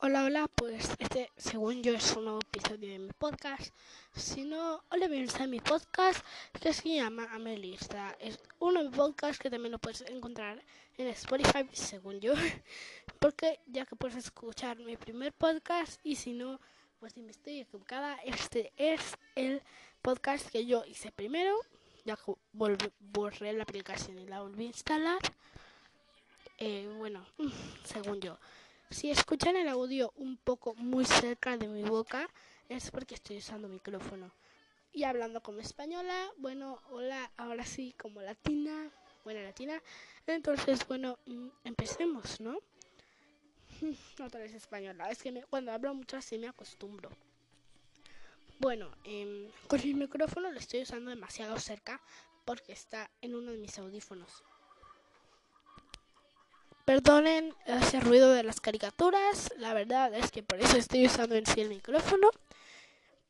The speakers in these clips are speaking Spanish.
Hola, hola, pues este, según yo, es un nuevo episodio de mi podcast. Si no, hola, bienvenidos a mi podcast que se llama Amelista. Es un nuevo podcast que también lo puedes encontrar en Spotify, según yo, porque ya que puedes escuchar mi primer podcast y si no, pues si me estoy equivocada, este es el podcast que yo hice primero, ya que borré la aplicación y la volví a instalar. Eh, bueno, según yo. Si escuchan el audio un poco muy cerca de mi boca, es porque estoy usando micrófono. Y hablando como española, bueno, hola, ahora sí, como latina, buena latina. Entonces, bueno, mm, empecemos, ¿no? Otra vez española. Es que cuando hablo mucho así me acostumbro. Bueno, eh, con el micrófono lo estoy usando demasiado cerca porque está en uno de mis audífonos. Perdonen ese ruido de las caricaturas, la verdad es que por eso estoy usando en sí el micrófono,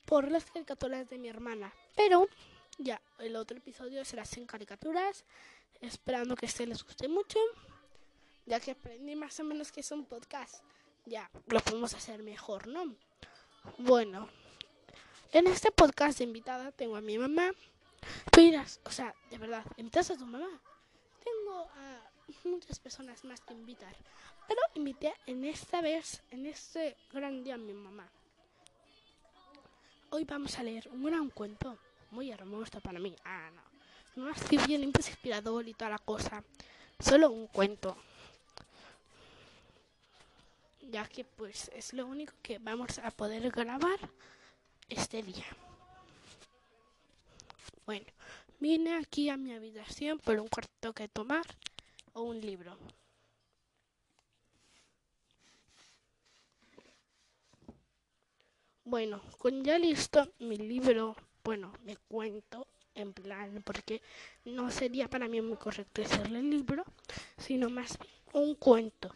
por las caricaturas de mi hermana. Pero ya, el otro episodio será sin caricaturas, esperando que este les guste mucho, ya que aprendí más o menos que es un podcast. Ya, lo podemos hacer mejor, ¿no? Bueno, en este podcast de invitada tengo a mi mamá. Tú o sea, de verdad, ¿invitas a tu mamá? Tengo a muchas personas más que invitar. Pero invité en esta vez, en este gran día a mi mamá. Hoy vamos a leer un gran cuento, muy hermoso para mí. Ah, no. No así bien inspirador y toda la cosa. Solo un cuento. Ya que pues es lo único que vamos a poder grabar este día. Bueno, vine aquí a mi habitación por un cuarto que tomar un libro. Bueno, con ya listo mi libro, bueno, me cuento en plan, porque no sería para mí muy correcto decirle libro, sino más un cuento.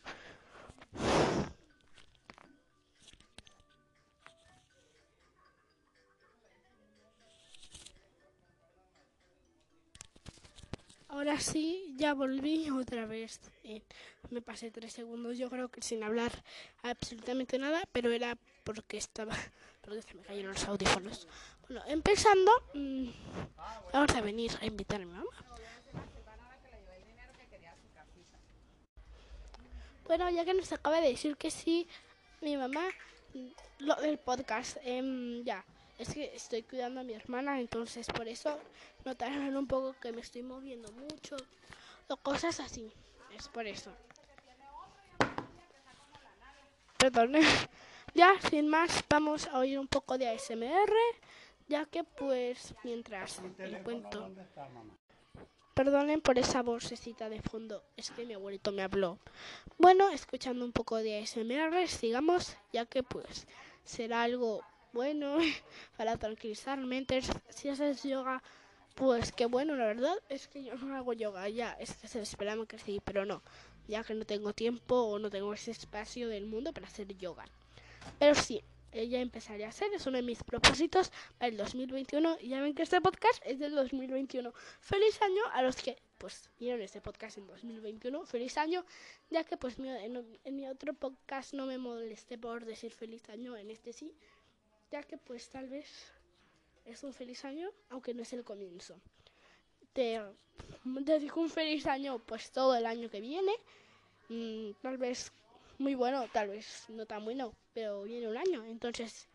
Ahora sí, ya volví otra vez. Eh, me pasé tres segundos, yo creo que sin hablar absolutamente nada, pero era porque estaba, porque se me cayeron los audífonos. Bueno, empezando, mmm, vamos a venir a invitar a mi mamá. Bueno, ya que nos acaba de decir que sí, mi mamá, lo del podcast, eh, ya es que estoy cuidando a mi hermana, entonces por eso notarán un poco que me estoy moviendo mucho o cosas así. Es por eso. Perdón. Ya, sin más, vamos a oír un poco de ASMR, ya que pues mientras el cuento... Perdonen por esa vocecita de fondo, es que mi abuelito me habló. Bueno, escuchando un poco de ASMR, sigamos, ya que pues será algo bueno para tranquilizarme. Si haces yoga, pues qué bueno, la verdad es que yo no hago yoga ya, es que se esperaba que sí, pero no, ya que no tengo tiempo o no tengo ese espacio del mundo para hacer yoga. Pero sí, ya empezaré a hacer, es uno de mis propósitos para el 2021 y ya ven que este podcast es del 2021. Feliz año a los que pues vieron este podcast en 2021. Feliz año, ya que pues en, en mi otro podcast no me molesté por decir feliz año, en este sí ya que pues tal vez es un feliz año, aunque no es el comienzo. Te dedico un feliz año pues todo el año que viene, mm, tal vez muy bueno, tal vez no tan bueno, pero viene un año, entonces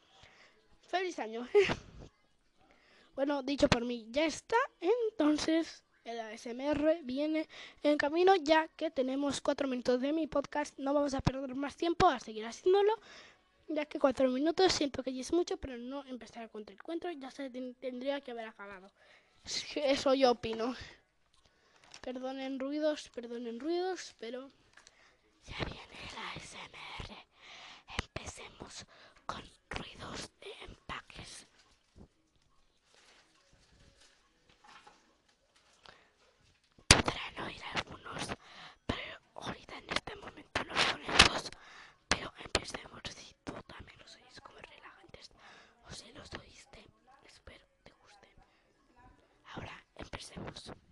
feliz año. bueno, dicho por mí, ya está, entonces el ASMR viene en camino ya que tenemos cuatro minutos de mi podcast, no vamos a perder más tiempo a seguir haciéndolo ya que cuatro minutos siento que ya es mucho, pero no empezar con el cuento, ya se tendría que haber acabado. Eso yo opino. Perdonen ruidos, perdonen ruidos, pero ya viene la ASMR. Empecemos con ruidos de empaques. Podrán oír algunos, pero ahorita en este momento no son esos. Pero empecemos si los oíste. Espero te guste. Ahora empecemos.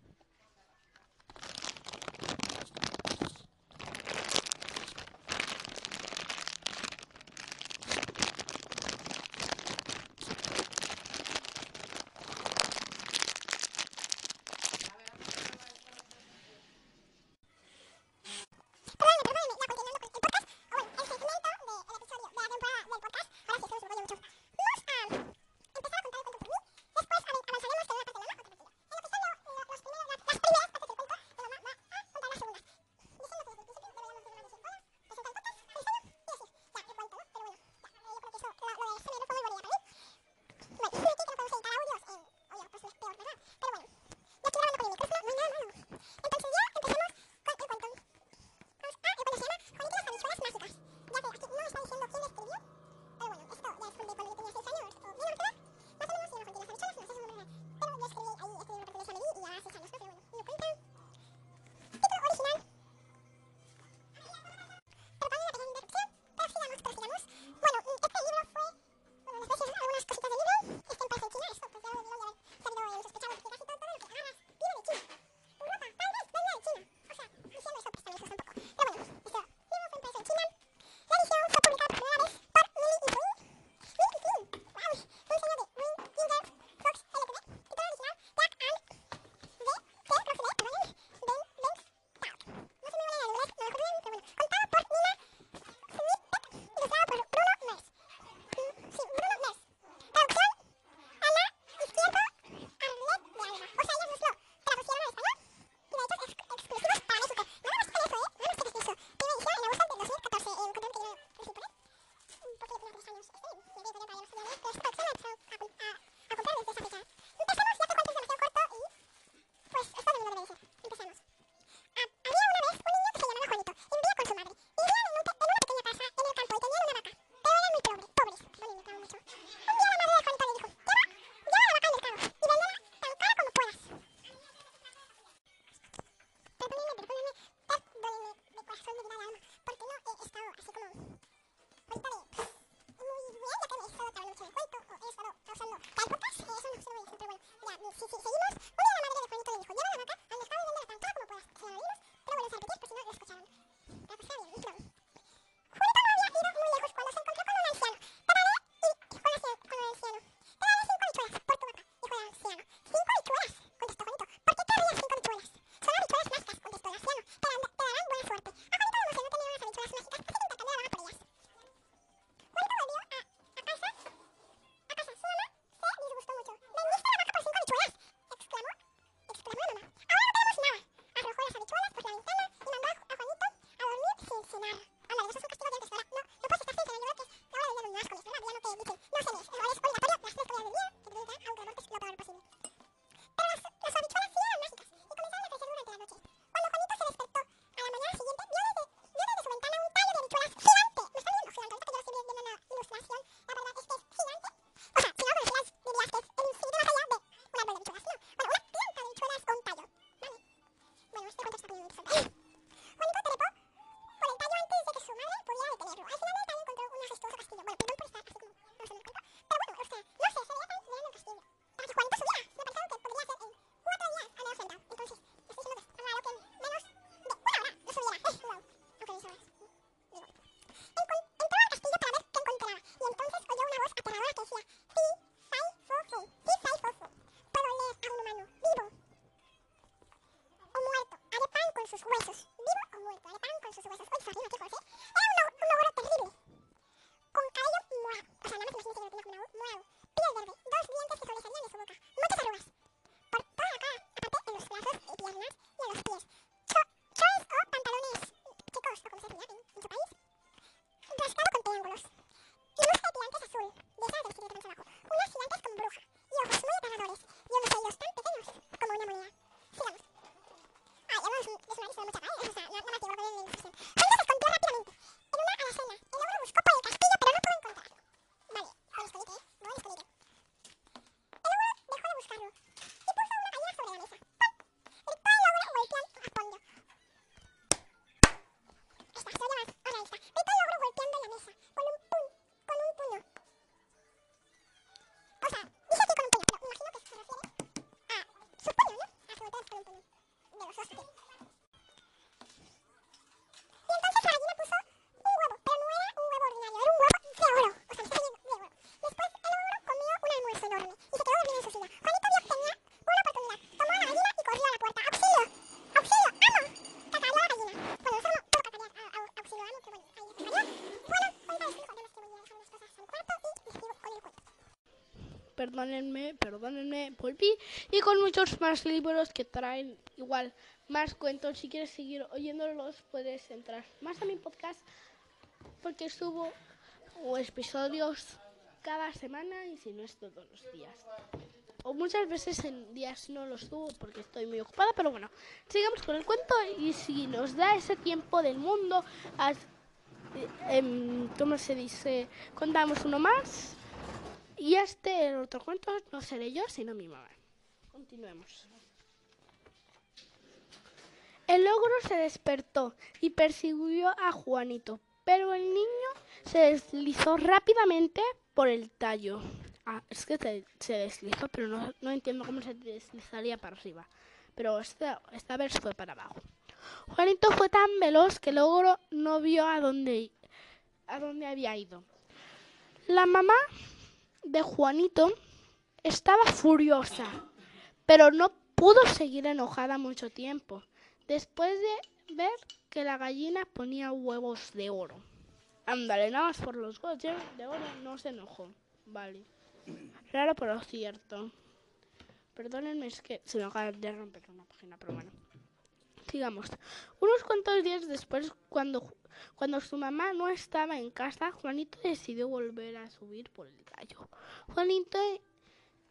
Es Perdónenme, perdónenme, volví. Y con muchos más libros que traen igual más cuentos. Si quieres seguir oyéndolos, puedes entrar más a mi podcast porque subo episodios cada semana y si no es todos los días. O muchas veces en días no los subo porque estoy muy ocupada, pero bueno, sigamos con el cuento y si nos da ese tiempo del mundo, eh, em, ¿cómo se dice? Contamos uno más y este, el otro cuento, no seré yo, sino mi mamá. Continuemos. El ogro se despertó y persiguió a Juanito, pero el niño se deslizó rápidamente por el tallo. Ah, es que se, deslizó, pero no, no entiendo cómo se deslizaría para arriba. Pero esta, esta vez fue para abajo. Juanito fue tan veloz que el ogro no vio a dónde, a dónde había ido. La mamá de Juanito estaba furiosa, pero no pudo seguir enojada mucho tiempo, después de ver que la gallina ponía huevos de oro. Ándale, nada más por los huevos de oro no se enojó. Vale. Raro pero cierto. Perdónenme, es que se me acaba de romper una página, pero bueno. Sigamos. Unos cuantos días después, cuando, cuando su mamá no estaba en casa, Juanito decidió volver a subir por el tallo. Juanito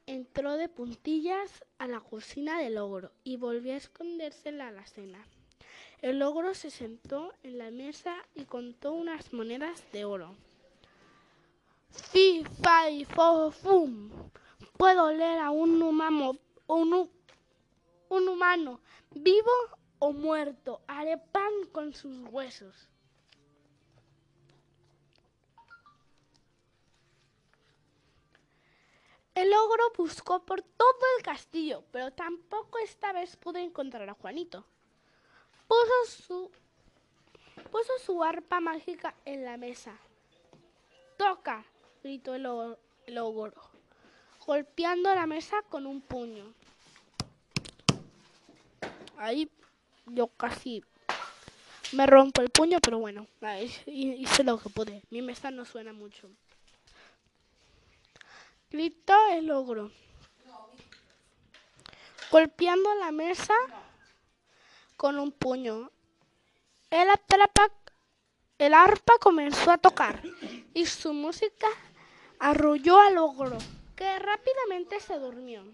entró de puntillas a la cocina del ogro y volvió a esconderse en la alacena. El ogro se sentó en la mesa y contó unas monedas de oro. Fi, fai, fo, fum. Puedo leer a un humano, un, un humano vivo o muerto. Haré pan con sus huesos. El ogro buscó por todo el castillo, pero tampoco esta vez pudo encontrar a Juanito. Puso su, puso su arpa mágica en la mesa. ¡Toca! gritó el, o- el ogro, golpeando la mesa con un puño. Ahí yo casi me rompo el puño, pero bueno, hice lo que pude. Mi mesa no suena mucho. Gritó el ogro, golpeando la mesa con un puño. El, atrapa- el arpa comenzó a tocar y su música arrulló al ogro, que rápidamente se durmió.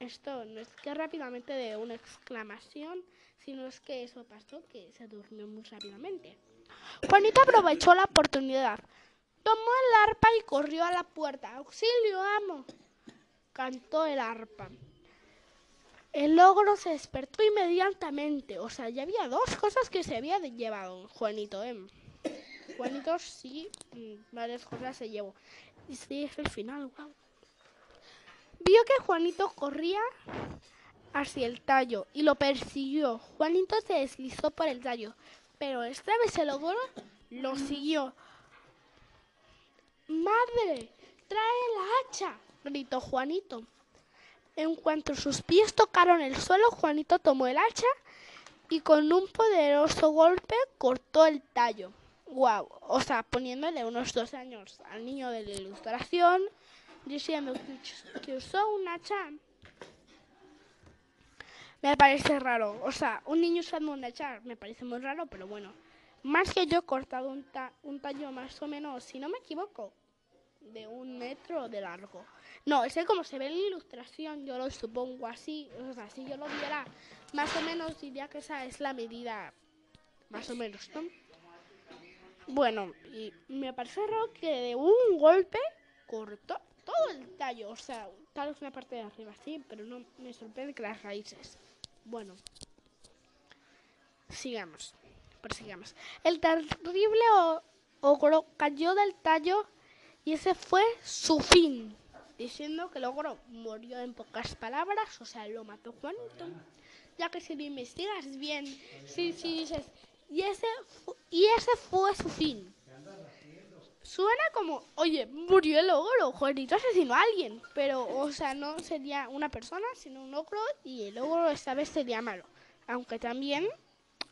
Esto no es que rápidamente de una exclamación, sino es que eso pasó, que se durmió muy rápidamente. Juanita aprovechó la oportunidad, tomó el arpa y corrió a la puerta. ¡Auxilio, amo! Cantó el arpa. El ogro se despertó inmediatamente. O sea, ya había dos cosas que se había llevado Juanito. ¿eh? Juanito sí, mm, varias cosas se llevó. Y sí, es el final, wow. Vio que Juanito corría hacia el tallo y lo persiguió. Juanito se deslizó por el tallo, pero esta vez se logró, lo siguió. ¡Madre! ¡Trae la hacha! gritó Juanito. En cuanto sus pies tocaron el suelo, Juanito tomó el hacha y con un poderoso golpe cortó el tallo. Wow, o sea, poniéndole unos dos años al niño de la ilustración, diciendo que usó un hacha. Me parece raro, o sea, un niño usando un hacha me parece muy raro, pero bueno. Más que yo he cortado un, un tallo más o menos, si no me equivoco, de un metro de largo. No, ese como se ve en la ilustración, yo lo supongo así, o sea, si yo lo viera más o menos diría que esa es la medida, más o menos, ¿no? Bueno, y me parece raro que de un golpe cortó todo el tallo, o sea, tal vez una parte de arriba sí, pero no me sorprende que las raíces. Bueno, sigamos, prosigamos. El terrible ogro cayó del tallo y ese fue su fin diciendo que logró murió en pocas palabras, o sea, lo mató Juanito. Ya que si lo investigas bien, si, si dices, y ese, y ese fue su fin. Suena como, oye, murió el ogro, Juanito asesinó a alguien, pero, o sea, no sería una persona, sino un ogro, y el ogro esta vez sería malo. Aunque también,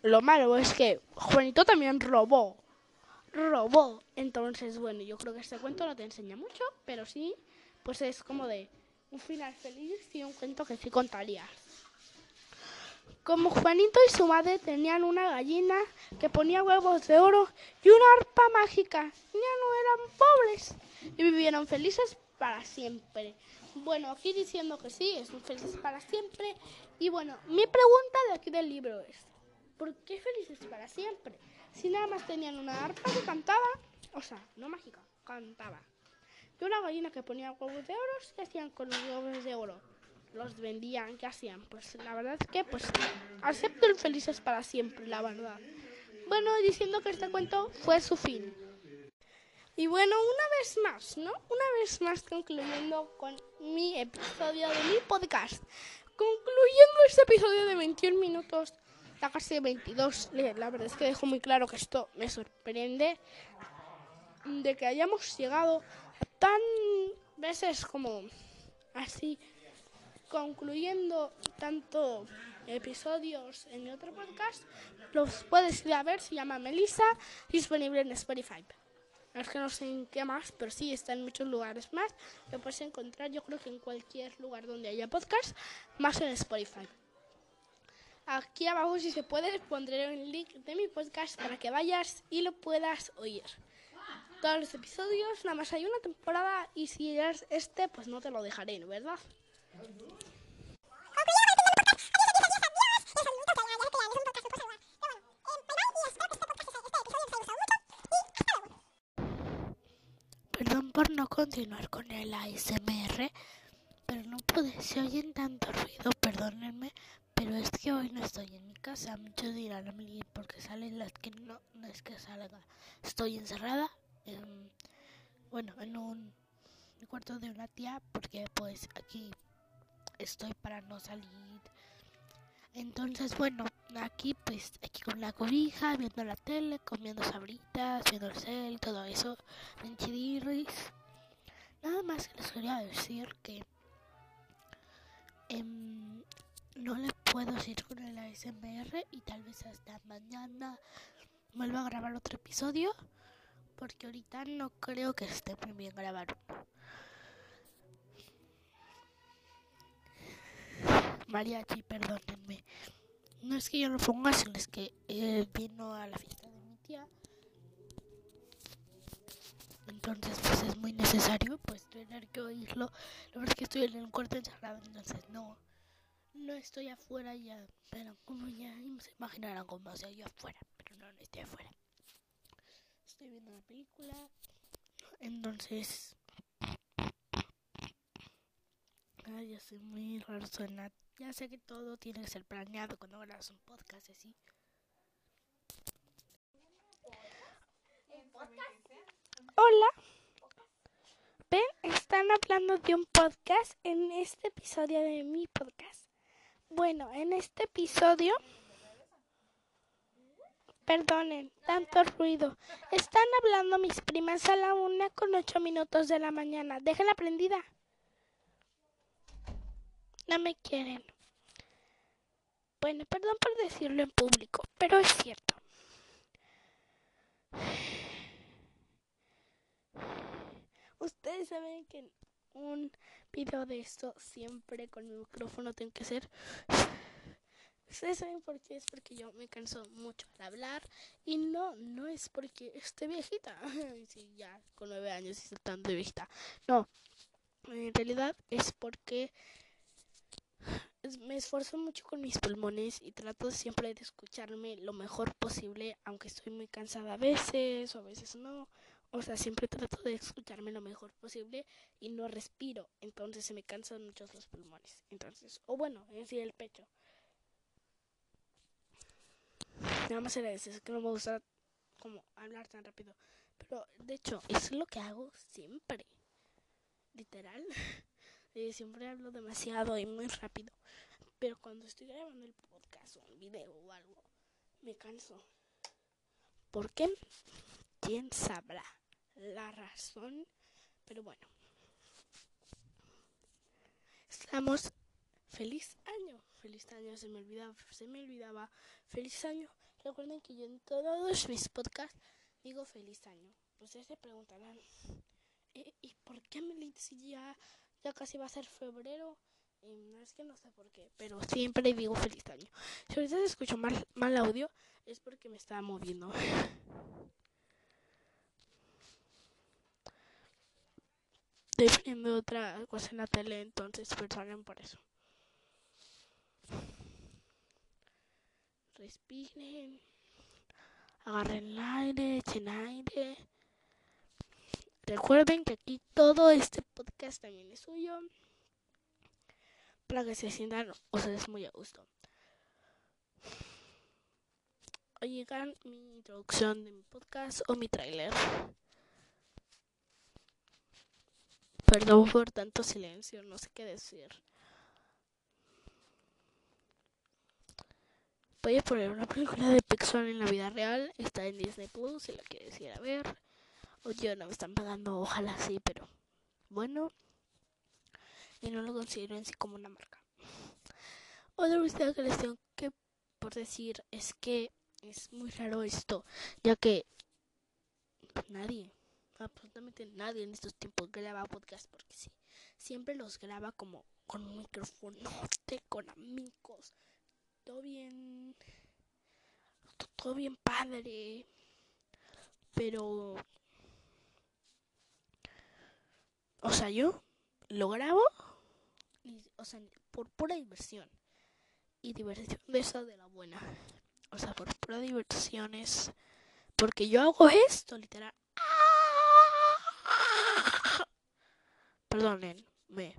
lo malo es que Juanito también robó, robó. Entonces, bueno, yo creo que este cuento no te enseña mucho, pero sí pues es como de un final feliz y un cuento que sí contaría. Como Juanito y su madre tenían una gallina que ponía huevos de oro y una arpa mágica, ya no eran pobres y vivieron felices para siempre. Bueno, aquí diciendo que sí, es un felices para siempre. Y bueno, mi pregunta de aquí del libro es, ¿por qué felices para siempre? Si nada más tenían una arpa que cantaba, o sea, no mágica, cantaba y una gallina que ponía huevos de oro, ¿qué hacían con los huevos de oro? Los vendían, ¿qué hacían? Pues la verdad es que, pues, acepto el felices para siempre, la verdad. Bueno, diciendo que este cuento fue su fin. Y bueno, una vez más, ¿no? Una vez más concluyendo con mi episodio de mi podcast. Concluyendo este episodio de 21 minutos, ya casi 22. La verdad es que dejo muy claro que esto me sorprende de que hayamos llegado tan veces como así concluyendo tanto episodios en mi otro podcast, los puedes ir a ver, se llama Melissa, disponible en Spotify. Es que no sé en qué más, pero sí está en muchos lugares más. Lo puedes encontrar, yo creo que en cualquier lugar donde haya podcast, más en Spotify. Aquí abajo, si se puede, pondré un link de mi podcast para que vayas y lo puedas oír todos los episodios, nada más hay una temporada y si eres este, pues no te lo dejaré, ¿no verdad? Por no continuar con el ASMR, pero no pude, se oyen tanto ruido, perdónenme, pero es que hoy no estoy en mi casa. Muchos dirán a mí porque salen las que no, no es que salga. Estoy encerrada bueno, en un cuarto de una tía porque pues aquí estoy para no salir. Entonces, bueno, aquí pues aquí con la cobija, viendo la tele, comiendo sabritas, viendo el cel, todo eso, en Nada más les quería decir que em, no les puedo decir con el ASMR y tal vez hasta mañana vuelva a grabar otro episodio porque ahorita no creo que esté muy bien grabar Mariachi, perdónenme. No es que yo lo ponga, sino es que él vino a la fiesta de mi tía. Entonces, pues es muy necesario pues tener que oírlo. La verdad es que estoy en un cuarto encerrado, entonces no, no estoy afuera ya. Pero como ya se imaginarán cómo soy yo afuera, pero no, no estoy afuera estoy viendo la película. Entonces. Ay, ya soy muy raro suena. Ya sé que todo tiene que ser planeado cuando grabas un podcast así. Hola. Ven, están hablando de un podcast en este episodio de mi podcast. Bueno, en este episodio... Perdonen, tanto ruido. Están hablando mis primas a la una con ocho minutos de la mañana. Déjenla prendida. No me quieren. Bueno, perdón por decirlo en público, pero es cierto. Ustedes saben que en un video de esto siempre con mi micrófono tengo que hacer Ustedes saben por qué, es porque yo me canso mucho al hablar y no, no es porque esté viejita, sí, ya con nueve años y tan de viejita, no, en realidad es porque me esfuerzo mucho con mis pulmones y trato siempre de escucharme lo mejor posible, aunque estoy muy cansada a veces o a veces no. O sea, siempre trato de escucharme lo mejor posible y no respiro, entonces se me cansan mucho los pulmones. Entonces, o bueno, en sí el pecho. Nada más era eso, es que no me gusta como hablar tan rápido. Pero de hecho, es lo que hago siempre. Literal. Eh, siempre hablo demasiado y muy rápido. Pero cuando estoy grabando el podcast o un video o algo, me canso. ¿Por qué? ¿Quién sabrá la razón? Pero bueno. Estamos feliz año. Feliz año, se me olvidaba, se me olvidaba. Feliz año. Recuerden que yo en todos mis podcasts digo feliz año. Ustedes se preguntarán, ¿y, ¿y por qué me ya, ya casi va a ser febrero? Y es que no sé por qué, pero siempre digo feliz año. Si ahorita escucho mal, mal audio, es porque me estaba moviendo. Estoy viendo otra cosa en la tele, entonces perdonen por eso. respiren, agarren el aire, echen aire. Recuerden que aquí todo este podcast también es suyo. Para que se sientan ustedes muy a gusto. Oigan mi introducción de mi podcast o mi trailer. Perdón por tanto silencio, no sé qué decir. Voy a poner una película de Pixar en la vida real. Está en Disney Plus, si la quieres ir a ver. Yo no me están pagando, ojalá sí, pero bueno. Y no lo considero en sí como una marca. Otra cosa que les tengo que por decir es que es muy raro esto, ya que nadie, absolutamente nadie en estos tiempos graba podcast porque sí, siempre los graba como con un micrófono, con amigos todo bien, todo bien padre, pero, o sea, yo lo grabo, o sea, por pura diversión, y diversión de esa de la buena, o sea, por pura diversión es, porque yo hago esto, literal. Perdónenme.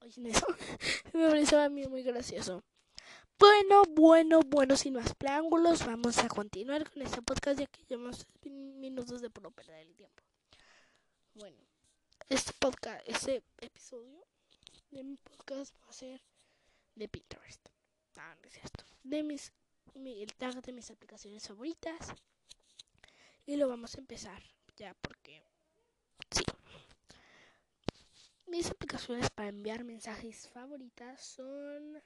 Oye, eso me pareció a mí muy gracioso. Bueno, bueno, bueno, sin más preámbulos, vamos a continuar con este podcast ya que llevamos minutos de por perder el tiempo. Bueno, este podcast, este episodio de mi podcast va a ser de Pinterest. Ah, no es esto. De mis, el tag de mis aplicaciones favoritas. Y lo vamos a empezar ya porque sí. Mis aplicaciones para enviar mensajes favoritas son...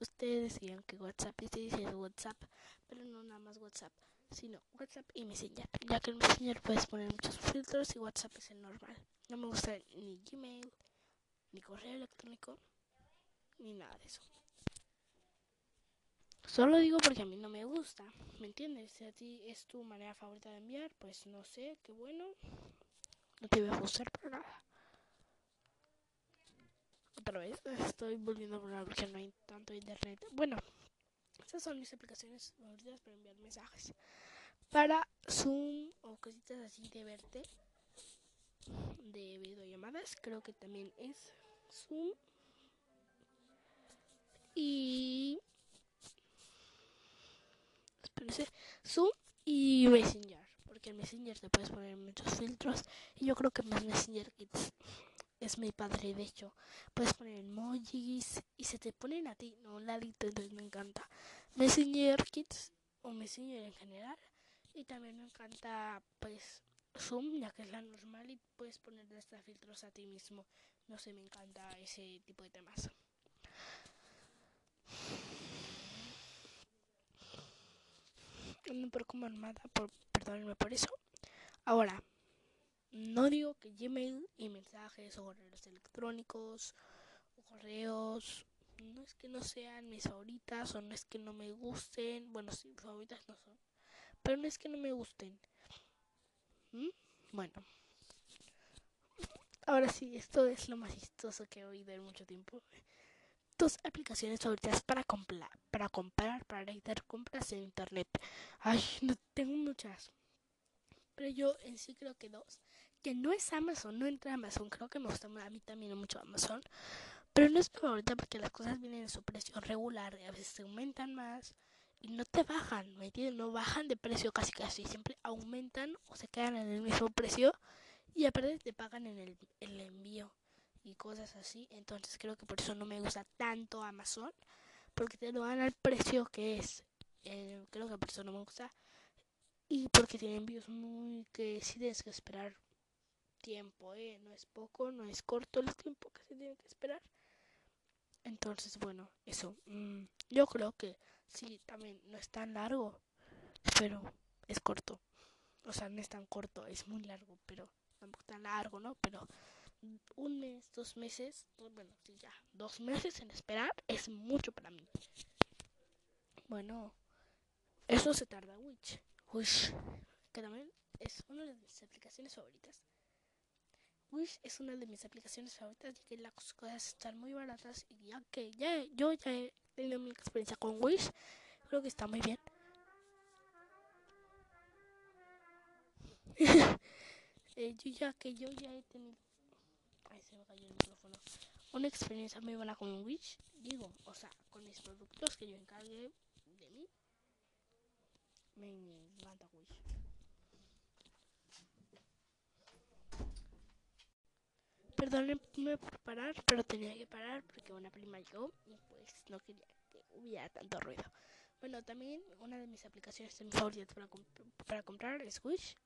Ustedes decían que WhatsApp, y se WhatsApp, pero no nada más WhatsApp, sino WhatsApp y Messenger, ya que en Messenger puedes poner muchos filtros y WhatsApp es el normal. No me gusta ni Gmail, ni correo electrónico, ni nada de eso. Solo digo porque a mí no me gusta, ¿me entiendes? Si a ti es tu manera favorita de enviar, pues no sé, qué bueno. No te voy a gustar para nada otra vez. Estoy volviendo a hablar porque no hay tanto internet. Bueno, estas son mis aplicaciones favoritas para enviar mensajes. Para Zoom o cositas así de verte. De videollamadas. Creo que también es Zoom. Y... Espérense. Zoom y Messenger. Porque porque en Messenger te puedes poner muchos filtros y yo creo que más Messenger Kids es mi padre, de hecho. Puedes poner emojis y se te ponen a ti, no ladito, entonces me encanta. Messenger Kids o Messenger en general. Y también me encanta, pues, Zoom, ya que es la normal y puedes poner hasta filtros a ti mismo. No sé, me encanta ese tipo de temas. No por como armada, por, perdónenme por eso. Ahora, no digo que Gmail y mensajes o correos electrónicos o correos no es que no sean mis favoritas o no es que no me gusten. Bueno, sí, favoritas no son. Pero no es que no me gusten. ¿Mm? Bueno. Ahora sí, esto es lo más chistoso que he oído en mucho tiempo. Dos aplicaciones favoritas para comprar, para comprar, para realizar compras en internet. Ay, no tengo muchas. Pero yo en sí creo que dos. Que no es Amazon, no entra Amazon. Creo que me gusta a mí también mucho Amazon. Pero no es mi favorita porque las cosas vienen en su precio regular y a veces se aumentan más y no te bajan, ¿me entiendes? No bajan de precio casi casi, siempre aumentan o se quedan en el mismo precio y aparte te pagan en el, envío y cosas así. Entonces creo que por eso no me gusta tanto Amazon porque te lo dan al precio que es. Eh, creo que por eso no me gusta y porque tiene envíos muy que sí tienes que esperar tiempo, ¿eh? No es poco, no es corto el tiempo que se tiene que esperar. Entonces, bueno, eso. Mm, yo creo que sí, también no es tan largo, pero es corto. O sea, no es tan corto, es muy largo, pero tampoco tan largo, ¿no? Pero un mes, dos meses, bueno, sí, ya, dos meses en esperar es mucho para mí. Bueno, eso se tarda, Witch. Wish, que también es una de mis aplicaciones favoritas. Wish es una de mis aplicaciones favoritas ya que las cosas están muy baratas y ya que ya yo ya he tenido mi experiencia con Wish, creo que está muy bien. eh, yo ya que yo ya he tenido Ay, se me cayó el micrófono. Una experiencia muy buena con Wish, digo, o sea, con mis productos que yo encargué de mí. Me encanta Wish. Perdónenme por parar, pero tenía que parar porque una prima llegó y pues no quería que hubiera tanto ruido. Bueno, también una de mis aplicaciones favoritas para, comp para comprar es Wish,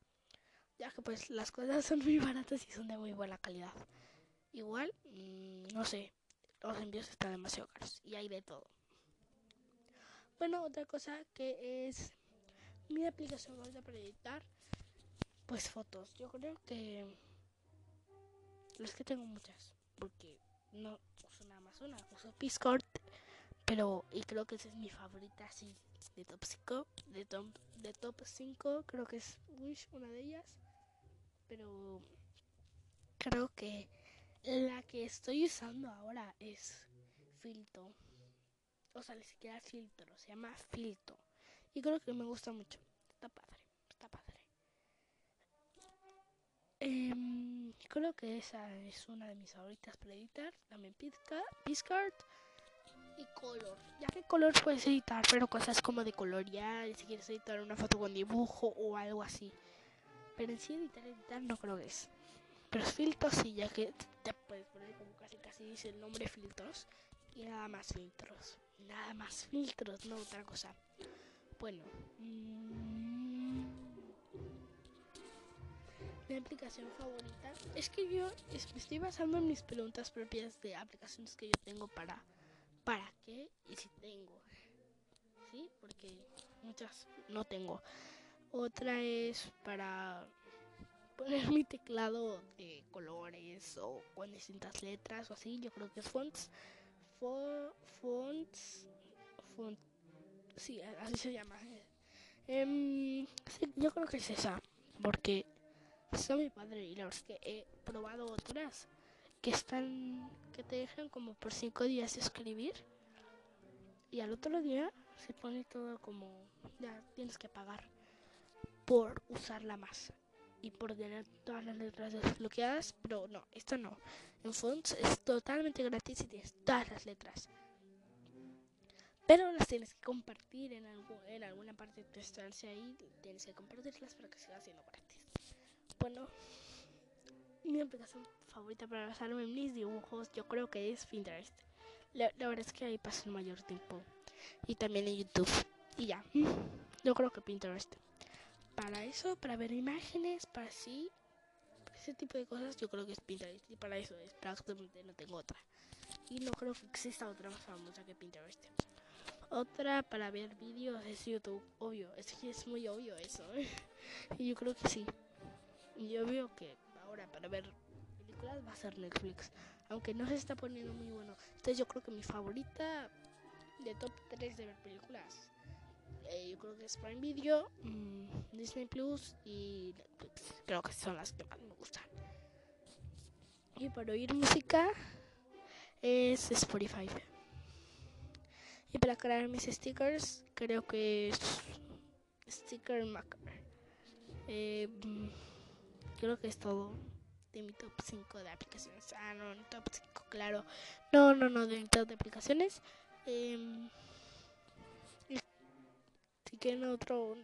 ya que pues las cosas son muy baratas y son de muy buena calidad. Igual, mmm, no sé, los envíos están demasiado caros y hay de todo. Bueno, otra cosa que es mi aplicación para editar, pues fotos. Yo creo que es que tengo muchas, porque no uso nada más una, uso Piscord, pero y creo que esa es mi favorita así de top 5, de top de top 5, creo que es Wish una de ellas, pero creo que la que estoy usando ahora es Filtro. O sea, ni siquiera filtro, se llama Filtro. Y creo que me gusta mucho. Está padre. Eh, creo que esa es una de mis favoritas para editar. También Piscard y Color. Ya que Color puedes editar, pero cosas como de colorear, si quieres editar una foto con dibujo o algo así. Pero en sí editar, editar no creo que es. Pero filtros sí, ya que te puedes poner como casi casi dice el nombre filtros. Y nada más filtros. Nada más filtros, no otra cosa. Bueno. Mmm, mi aplicación favorita. Es que yo estoy basando en mis preguntas propias de aplicaciones que yo tengo para para qué y si tengo. ¿Sí? Porque muchas no tengo. Otra es para poner mi teclado de colores o con distintas letras o así. Yo creo que es fonts. Fo fonts. Font, sí, así se llama. Sí, yo creo que es esa. Porque soy mi padre y es que he probado otras que están que te dejan como por cinco días escribir y al otro día se pone todo como ya tienes que pagar por usarla más y por tener todas las letras desbloqueadas pero no esto no en fonts es totalmente gratis y tienes todas las letras pero las tienes que compartir en, algo, en alguna parte de tu estancia ahí, tienes que compartirlas para que siga siendo gratis. Bueno, mi aplicación favorita para basarme en mis dibujos yo creo que es Pinterest. La, verdad es que ahí paso el mayor tiempo. Y también en YouTube. Y ya, yo creo que Pinterest. Para eso, para ver imágenes, para así, ese tipo de cosas, yo creo que es Pinterest. Y para eso es, prácticamente no tengo otra. Y no creo que exista otra más famosa que Pinterest. Otra para ver vídeos es YouTube, obvio. Es que es muy obvio eso. ¿eh? Y yo creo que sí. Yo veo que ahora para ver películas va a ser Netflix. Aunque no se está poniendo muy bueno. Entonces yo creo que mi favorita de top 3 de ver películas. eh, yo creo que es Prime Video, mm, Disney Plus y Netflix. Creo que son las que más me gustan. Y para oír música es Spotify. Y para crear mis stickers, creo que es Sticker Maker. Eh, mm, creo que es todo de mi top 5 de aplicaciones. Ah, no, top 5, claro. No, no, no, de mi top de aplicaciones. Y si quieren otro,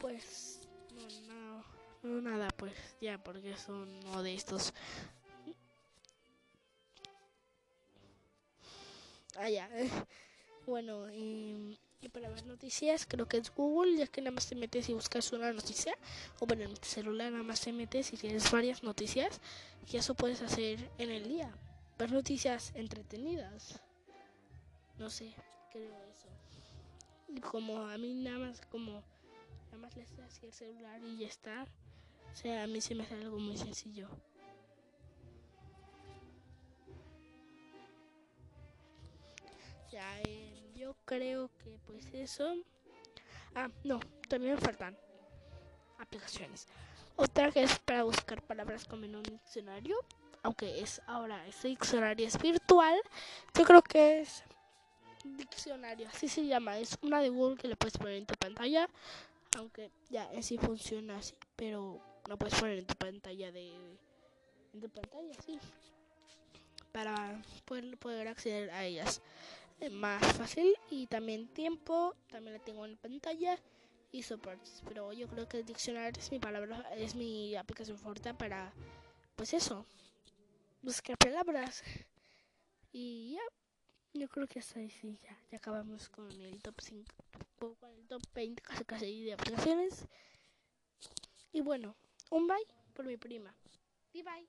pues no, no, no, nada, pues ya, porque son uno de estos. Ah, ya. Bueno, y, y para ver noticias, creo que es Google, ya que nada más te metes y buscas una noticia. O bueno, en tu celular nada más te metes y tienes varias noticias. Y eso puedes hacer en el día. Ver noticias entretenidas. No sé, creo eso. Y como a mí nada más, como nada más le así el celular y ya está. O sea, a mí se me hace algo muy sencillo. Ya, eh, yo creo que pues eso. Ah, no, también me faltan aplicaciones. Otra que es para buscar palabras como en un diccionario. Aunque es ahora, ese diccionario es virtual. Yo creo que es diccionario, así se llama. Es una de Google que le puedes poner en tu pantalla. Aunque ya en sí funciona así. Pero no puedes poner en tu pantalla de. En tu pantalla, sí. Para poder, poder acceder a ellas eh, más fácil y también tiempo, también la tengo en pantalla y soportes, pero yo creo que el diccionario es mi palabra, es mi aplicación favorita para pues eso, buscar palabras. Y ya, yo creo que hasta ahí sí, ya, ya acabamos con el top 5, con el top 20 casi casi de aplicaciones. Y bueno, un bye por mi prima. Di bye.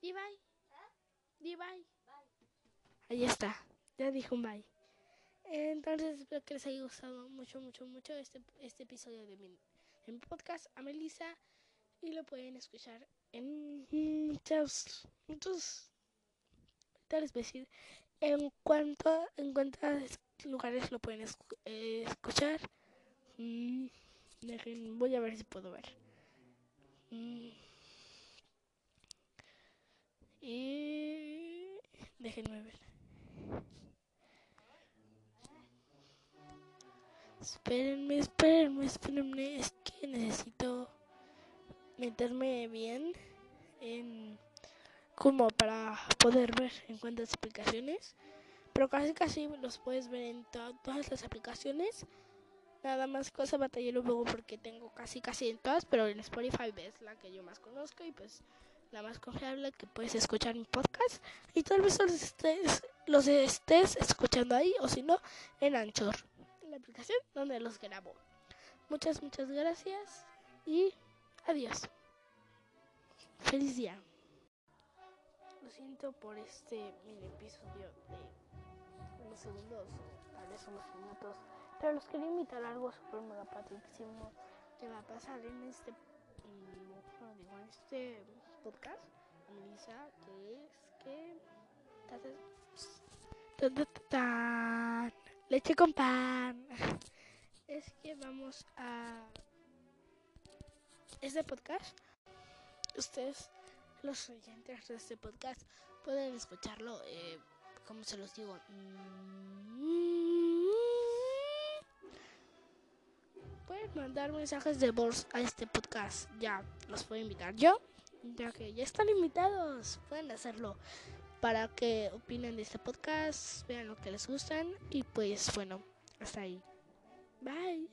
Di bye. Di bye. Ahí está, ya dijo bye. Entonces espero que les haya gustado mucho, mucho, mucho este, este episodio de mi, mi podcast a Melissa y lo pueden escuchar en muchos, muchos, tal vez decir, en cuanto, en cuántos lugares lo pueden escu- eh, escuchar. Mm, voy a ver si puedo ver. Mm. Y déjenme ver. Espérenme, espérenme, espérenme. Es que necesito meterme bien en como para poder ver en cuántas aplicaciones. Pero casi casi los puedes ver en to- todas las aplicaciones. Nada más cosa batallé luego porque tengo casi casi en todas, pero en Spotify es la que yo más conozco y pues la más confiable que puedes escuchar mi podcast y tal vez los estés, los estés escuchando ahí o si no en Anchor, la aplicación donde los grabo. Muchas, muchas gracias y adiós. Feliz día. Lo siento por este mini episodio de unos segundos tal vez unos minutos, pero los quería invitar a algo súper mega patriquísimo que va a pasar en este, mm, no digo, en este podcast, Melissa, que es que leche con pan. Es que vamos a este podcast. Ustedes, los oyentes de este podcast, pueden escucharlo, eh, como se los digo. mm, Pueden mandar mensajes de voz a este podcast. Ya los puedo invitar yo, ya que ya están invitados. Pueden hacerlo. para que opinen de este podcast, vean lo que les gustan y pues bueno, hasta ahí. Bye.